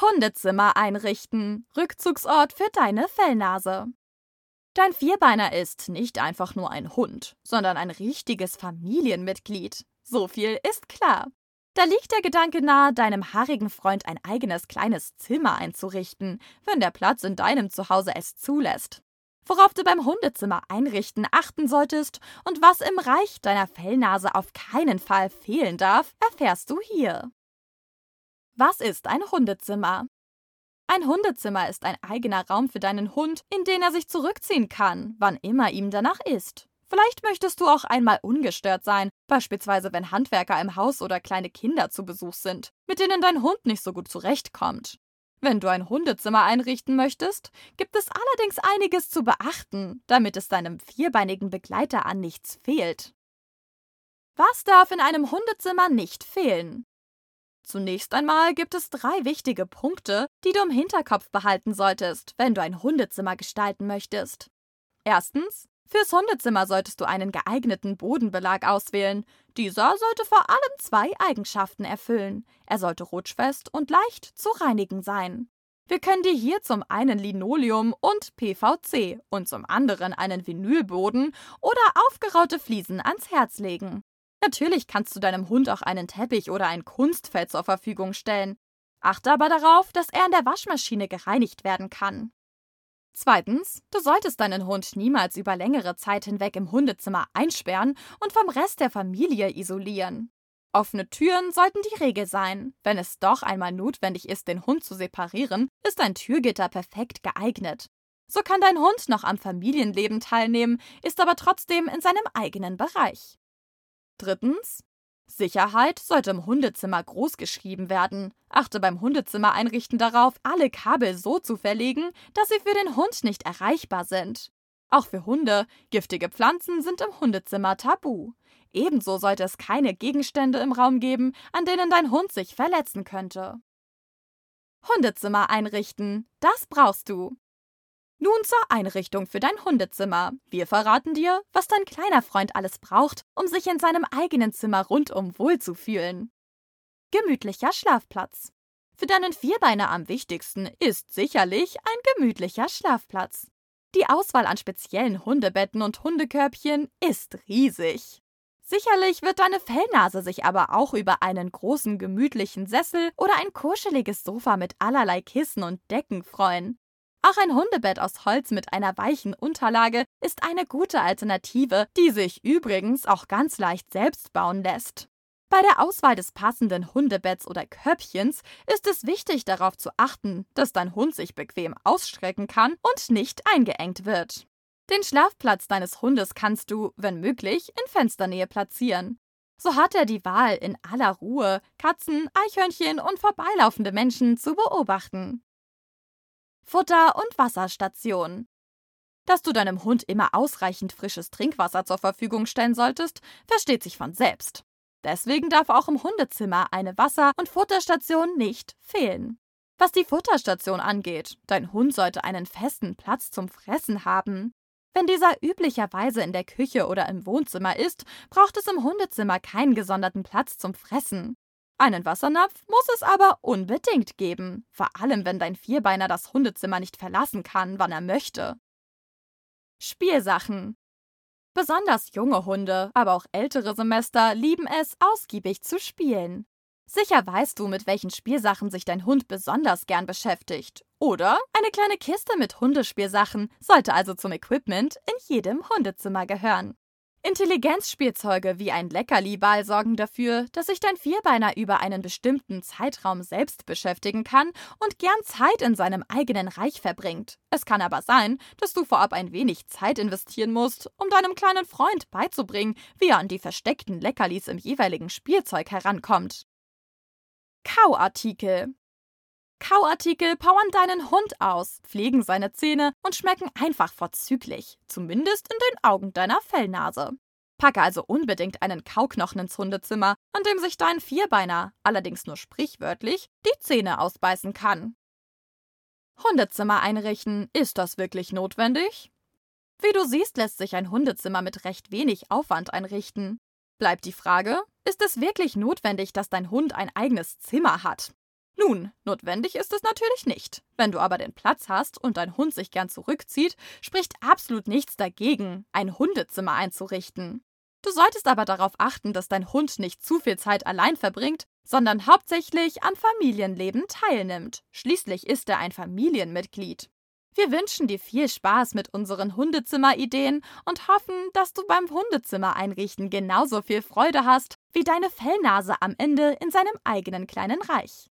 Hundezimmer einrichten. Rückzugsort für deine Fellnase. Dein Vierbeiner ist nicht einfach nur ein Hund, sondern ein richtiges Familienmitglied. So viel ist klar. Da liegt der Gedanke nahe, deinem haarigen Freund ein eigenes kleines Zimmer einzurichten, wenn der Platz in deinem Zuhause es zulässt. Worauf du beim Hundezimmer einrichten achten solltest und was im Reich deiner Fellnase auf keinen Fall fehlen darf, erfährst du hier. Was ist ein Hundezimmer? Ein Hundezimmer ist ein eigener Raum für deinen Hund, in den er sich zurückziehen kann, wann immer ihm danach ist. Vielleicht möchtest du auch einmal ungestört sein, beispielsweise wenn Handwerker im Haus oder kleine Kinder zu Besuch sind, mit denen dein Hund nicht so gut zurechtkommt. Wenn du ein Hundezimmer einrichten möchtest, gibt es allerdings einiges zu beachten, damit es deinem vierbeinigen Begleiter an nichts fehlt. Was darf in einem Hundezimmer nicht fehlen? Zunächst einmal gibt es drei wichtige Punkte, die du im Hinterkopf behalten solltest, wenn du ein Hundezimmer gestalten möchtest. Erstens, fürs Hundezimmer solltest du einen geeigneten Bodenbelag auswählen. Dieser sollte vor allem zwei Eigenschaften erfüllen. Er sollte rutschfest und leicht zu reinigen sein. Wir können dir hier zum einen Linoleum und PVC und zum anderen einen Vinylboden oder aufgeraute Fliesen ans Herz legen. Natürlich kannst du deinem Hund auch einen Teppich oder ein Kunstfeld zur Verfügung stellen. Achte aber darauf, dass er in der Waschmaschine gereinigt werden kann. Zweitens, du solltest deinen Hund niemals über längere Zeit hinweg im Hundezimmer einsperren und vom Rest der Familie isolieren. Offene Türen sollten die Regel sein. Wenn es doch einmal notwendig ist, den Hund zu separieren, ist ein Türgitter perfekt geeignet. So kann dein Hund noch am Familienleben teilnehmen, ist aber trotzdem in seinem eigenen Bereich. Drittens. Sicherheit sollte im Hundezimmer groß geschrieben werden. Achte beim Hundezimmer einrichten darauf, alle Kabel so zu verlegen, dass sie für den Hund nicht erreichbar sind. Auch für Hunde, giftige Pflanzen sind im Hundezimmer tabu. Ebenso sollte es keine Gegenstände im Raum geben, an denen dein Hund sich verletzen könnte. Hundezimmer einrichten, das brauchst du. Nun zur Einrichtung für dein Hundezimmer. Wir verraten dir, was dein kleiner Freund alles braucht, um sich in seinem eigenen Zimmer rundum wohlzufühlen. Gemütlicher Schlafplatz. Für deinen Vierbeiner am wichtigsten ist sicherlich ein gemütlicher Schlafplatz. Die Auswahl an speziellen Hundebetten und Hundekörbchen ist riesig. Sicherlich wird deine Fellnase sich aber auch über einen großen gemütlichen Sessel oder ein kuscheliges Sofa mit allerlei Kissen und Decken freuen. Auch ein Hundebett aus Holz mit einer weichen Unterlage ist eine gute Alternative, die sich übrigens auch ganz leicht selbst bauen lässt. Bei der Auswahl des passenden Hundebetts oder Körbchens ist es wichtig darauf zu achten, dass dein Hund sich bequem ausstrecken kann und nicht eingeengt wird. Den Schlafplatz deines Hundes kannst du, wenn möglich, in Fensternähe platzieren. So hat er die Wahl, in aller Ruhe Katzen, Eichhörnchen und vorbeilaufende Menschen zu beobachten. Futter- und Wasserstation. Dass du deinem Hund immer ausreichend frisches Trinkwasser zur Verfügung stellen solltest, versteht sich von selbst. Deswegen darf auch im Hundezimmer eine Wasser- und Futterstation nicht fehlen. Was die Futterstation angeht, dein Hund sollte einen festen Platz zum Fressen haben. Wenn dieser üblicherweise in der Küche oder im Wohnzimmer ist, braucht es im Hundezimmer keinen gesonderten Platz zum Fressen. Einen Wassernapf muss es aber unbedingt geben, vor allem wenn dein Vierbeiner das Hundezimmer nicht verlassen kann, wann er möchte. Spielsachen. Besonders junge Hunde, aber auch ältere Semester lieben es, ausgiebig zu spielen. Sicher weißt du, mit welchen Spielsachen sich dein Hund besonders gern beschäftigt. Oder eine kleine Kiste mit Hundespielsachen sollte also zum Equipment in jedem Hundezimmer gehören. Intelligenzspielzeuge wie ein Leckerli-Ball sorgen dafür, dass sich dein Vierbeiner über einen bestimmten Zeitraum selbst beschäftigen kann und gern Zeit in seinem eigenen Reich verbringt. Es kann aber sein, dass du vorab ein wenig Zeit investieren musst, um deinem kleinen Freund beizubringen, wie er an die versteckten Leckerlis im jeweiligen Spielzeug herankommt. Kauartikel Kauartikel powern deinen Hund aus, pflegen seine Zähne und schmecken einfach vorzüglich, zumindest in den Augen deiner Fellnase. Packe also unbedingt einen Kauknochen ins Hundezimmer, an dem sich dein Vierbeiner, allerdings nur sprichwörtlich, die Zähne ausbeißen kann. Hundezimmer einrichten, ist das wirklich notwendig? Wie du siehst, lässt sich ein Hundezimmer mit recht wenig Aufwand einrichten. Bleibt die Frage, ist es wirklich notwendig, dass dein Hund ein eigenes Zimmer hat? Nun, notwendig ist es natürlich nicht. Wenn du aber den Platz hast und dein Hund sich gern zurückzieht, spricht absolut nichts dagegen, ein Hundezimmer einzurichten. Du solltest aber darauf achten, dass dein Hund nicht zu viel Zeit allein verbringt, sondern hauptsächlich am Familienleben teilnimmt. Schließlich ist er ein Familienmitglied. Wir wünschen dir viel Spaß mit unseren Hundezimmer-Ideen und hoffen, dass du beim Hundezimmer einrichten genauso viel Freude hast wie deine Fellnase am Ende in seinem eigenen kleinen Reich.